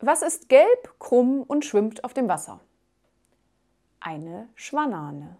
Was ist gelb, krumm und schwimmt auf dem Wasser? Eine Schwanane.